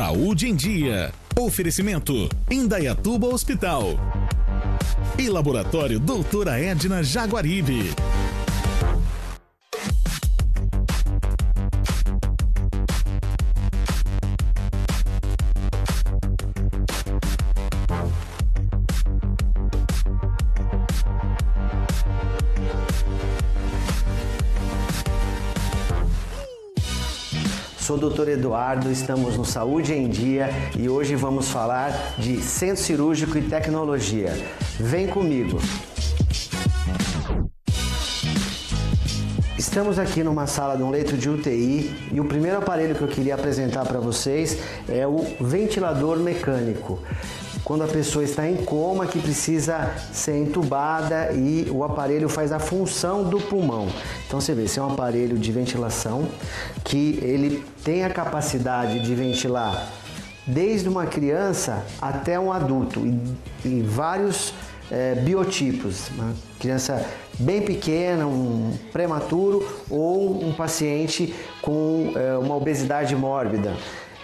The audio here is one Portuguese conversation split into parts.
Saúde em Dia. Oferecimento Indaiatuba Hospital. E Laboratório Doutora Edna Jaguaribe. Sou o Dr. Eduardo, estamos no Saúde em Dia e hoje vamos falar de centro cirúrgico e tecnologia. Vem comigo! Estamos aqui numa sala de um leito de UTI e o primeiro aparelho que eu queria apresentar para vocês é o ventilador mecânico quando a pessoa está em coma que precisa ser entubada e o aparelho faz a função do pulmão. Então você vê, esse é um aparelho de ventilação que ele tem a capacidade de ventilar desde uma criança até um adulto em vários é, biotipos. Uma criança bem pequena, um prematuro ou um paciente com é, uma obesidade mórbida.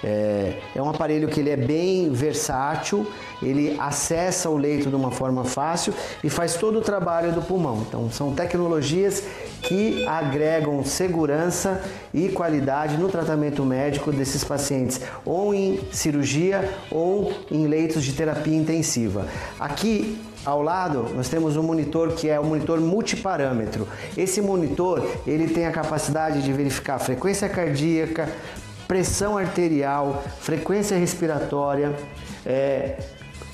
É, é, um aparelho que ele é bem versátil, ele acessa o leito de uma forma fácil e faz todo o trabalho do pulmão. Então são tecnologias que agregam segurança e qualidade no tratamento médico desses pacientes, ou em cirurgia ou em leitos de terapia intensiva. Aqui ao lado nós temos um monitor que é o um monitor multiparâmetro. Esse monitor ele tem a capacidade de verificar frequência cardíaca, pressão arterial, frequência respiratória, é,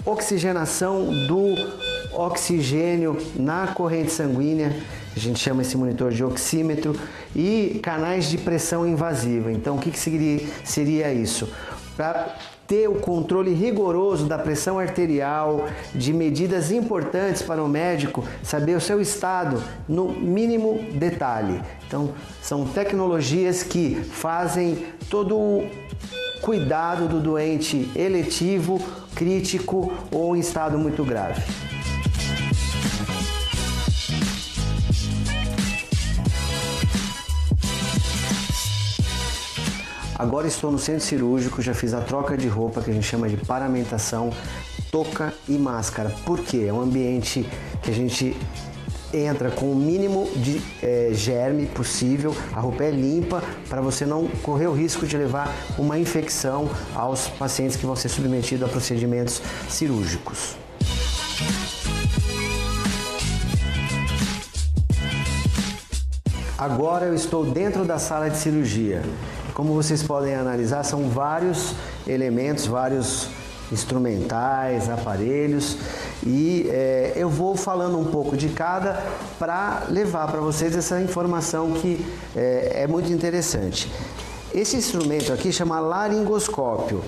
oxigenação do oxigênio na corrente sanguínea, a gente chama esse monitor de oxímetro, e canais de pressão invasiva. Então, o que, que seria, seria isso? Para ter o controle rigoroso da pressão arterial, de medidas importantes para o médico saber o seu estado no mínimo detalhe. Então, são tecnologias que fazem todo o cuidado do doente eletivo, crítico ou em estado muito grave. Agora estou no centro cirúrgico, já fiz a troca de roupa que a gente chama de paramentação, touca e máscara. Por quê? É um ambiente que a gente entra com o mínimo de é, germe possível, a roupa é limpa para você não correr o risco de levar uma infecção aos pacientes que vão ser submetidos a procedimentos cirúrgicos. Agora eu estou dentro da sala de cirurgia. Como vocês podem analisar, são vários elementos, vários instrumentais, aparelhos e é, eu vou falando um pouco de cada para levar para vocês essa informação que é, é muito interessante. Esse instrumento aqui chama laringoscópio.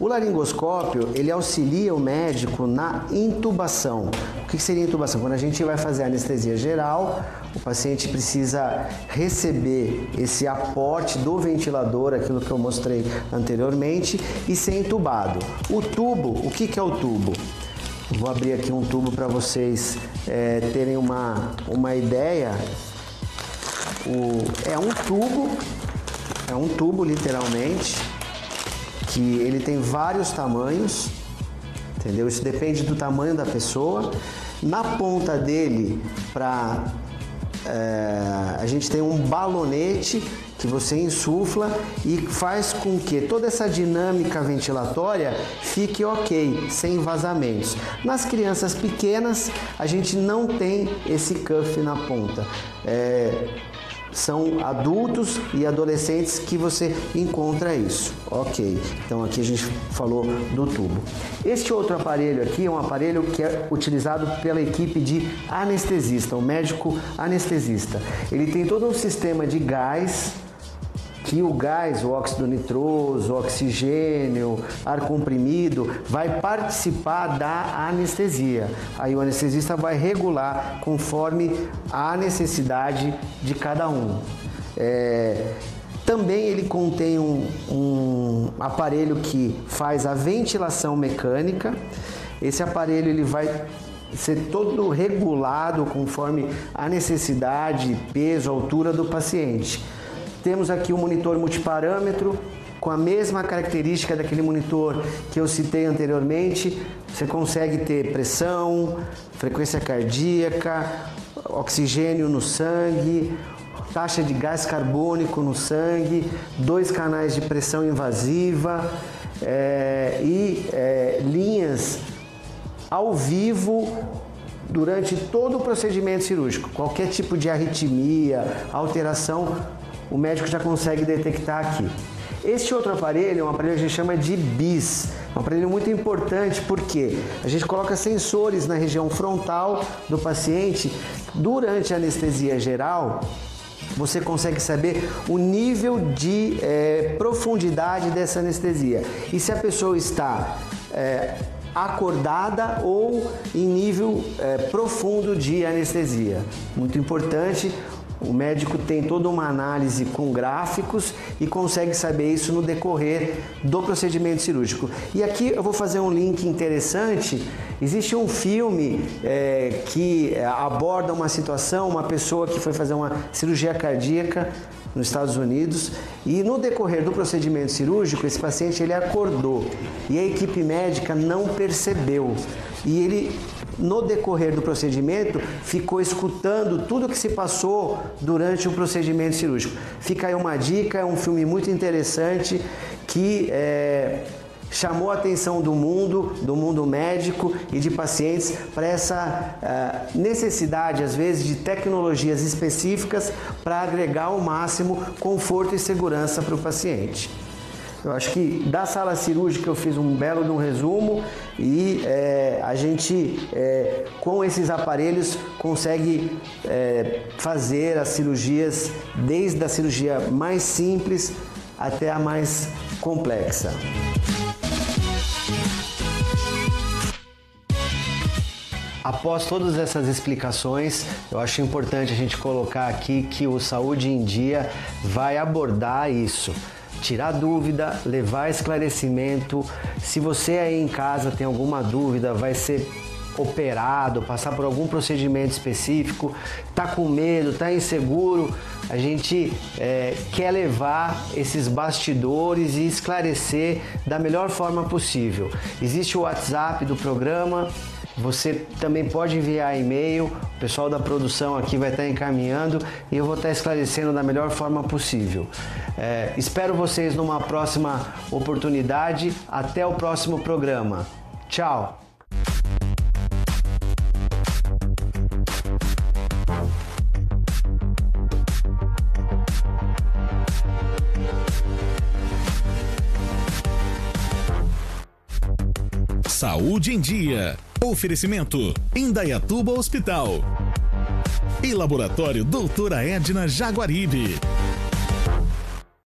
O laringoscópio, ele auxilia o médico na intubação. O que seria intubação? Quando a gente vai fazer anestesia geral, o paciente precisa receber esse aporte do ventilador, aquilo que eu mostrei anteriormente, e ser entubado. O tubo, o que é o tubo? Vou abrir aqui um tubo para vocês é, terem uma, uma ideia. O, é um tubo, é um tubo literalmente, que ele tem vários tamanhos, entendeu? Isso depende do tamanho da pessoa. Na ponta dele, para é, a gente tem um balonete que você insufla e faz com que toda essa dinâmica ventilatória fique ok, sem vazamentos. Nas crianças pequenas, a gente não tem esse cuff na ponta. É, são adultos e adolescentes que você encontra isso. Ok, então aqui a gente falou do tubo. Este outro aparelho aqui é um aparelho que é utilizado pela equipe de anestesista, o médico anestesista. Ele tem todo um sistema de gás que o gás, o óxido nitroso, o oxigênio, ar comprimido, vai participar da anestesia. Aí o anestesista vai regular conforme a necessidade de cada um. É, também ele contém um, um aparelho que faz a ventilação mecânica. Esse aparelho ele vai ser todo regulado conforme a necessidade, peso, altura do paciente. Temos aqui o um monitor multiparâmetro com a mesma característica daquele monitor que eu citei anteriormente. Você consegue ter pressão, frequência cardíaca, oxigênio no sangue, taxa de gás carbônico no sangue, dois canais de pressão invasiva é, e é, linhas ao vivo durante todo o procedimento cirúrgico. Qualquer tipo de arritmia, alteração, o médico já consegue detectar aqui. Este outro aparelho é um aparelho que a gente chama de BIS, um aparelho muito importante porque a gente coloca sensores na região frontal do paciente durante a anestesia geral você consegue saber o nível de é, profundidade dessa anestesia e se a pessoa está é, acordada ou em nível é, profundo de anestesia. Muito importante, o médico tem toda uma análise com gráficos e consegue saber isso no decorrer do procedimento cirúrgico. E aqui eu vou fazer um link interessante. Existe um filme é, que aborda uma situação, uma pessoa que foi fazer uma cirurgia cardíaca nos Estados Unidos e no decorrer do procedimento cirúrgico esse paciente ele acordou e a equipe médica não percebeu e ele no decorrer do procedimento, ficou escutando tudo o que se passou durante o procedimento cirúrgico. Fica aí uma dica, é um filme muito interessante que é, chamou a atenção do mundo, do mundo médico e de pacientes para essa uh, necessidade, às vezes, de tecnologias específicas para agregar ao máximo conforto e segurança para o paciente. Eu acho que da sala cirúrgica eu fiz um belo um resumo e é, a gente é, com esses aparelhos consegue é, fazer as cirurgias desde a cirurgia mais simples até a mais complexa. Após todas essas explicações, eu acho importante a gente colocar aqui que o Saúde em Dia vai abordar isso tirar dúvida, levar esclarecimento. Se você aí em casa tem alguma dúvida, vai ser operado, passar por algum procedimento específico, tá com medo, tá inseguro, a gente é, quer levar esses bastidores e esclarecer da melhor forma possível. Existe o WhatsApp do programa, você também pode enviar e-mail, o pessoal da produção aqui vai estar encaminhando e eu vou estar esclarecendo da melhor forma possível. É, espero vocês numa próxima oportunidade. Até o próximo programa. Tchau! Saúde em Dia. Oferecimento: Indaiatuba Hospital. E Laboratório Doutora Edna Jaguaribe.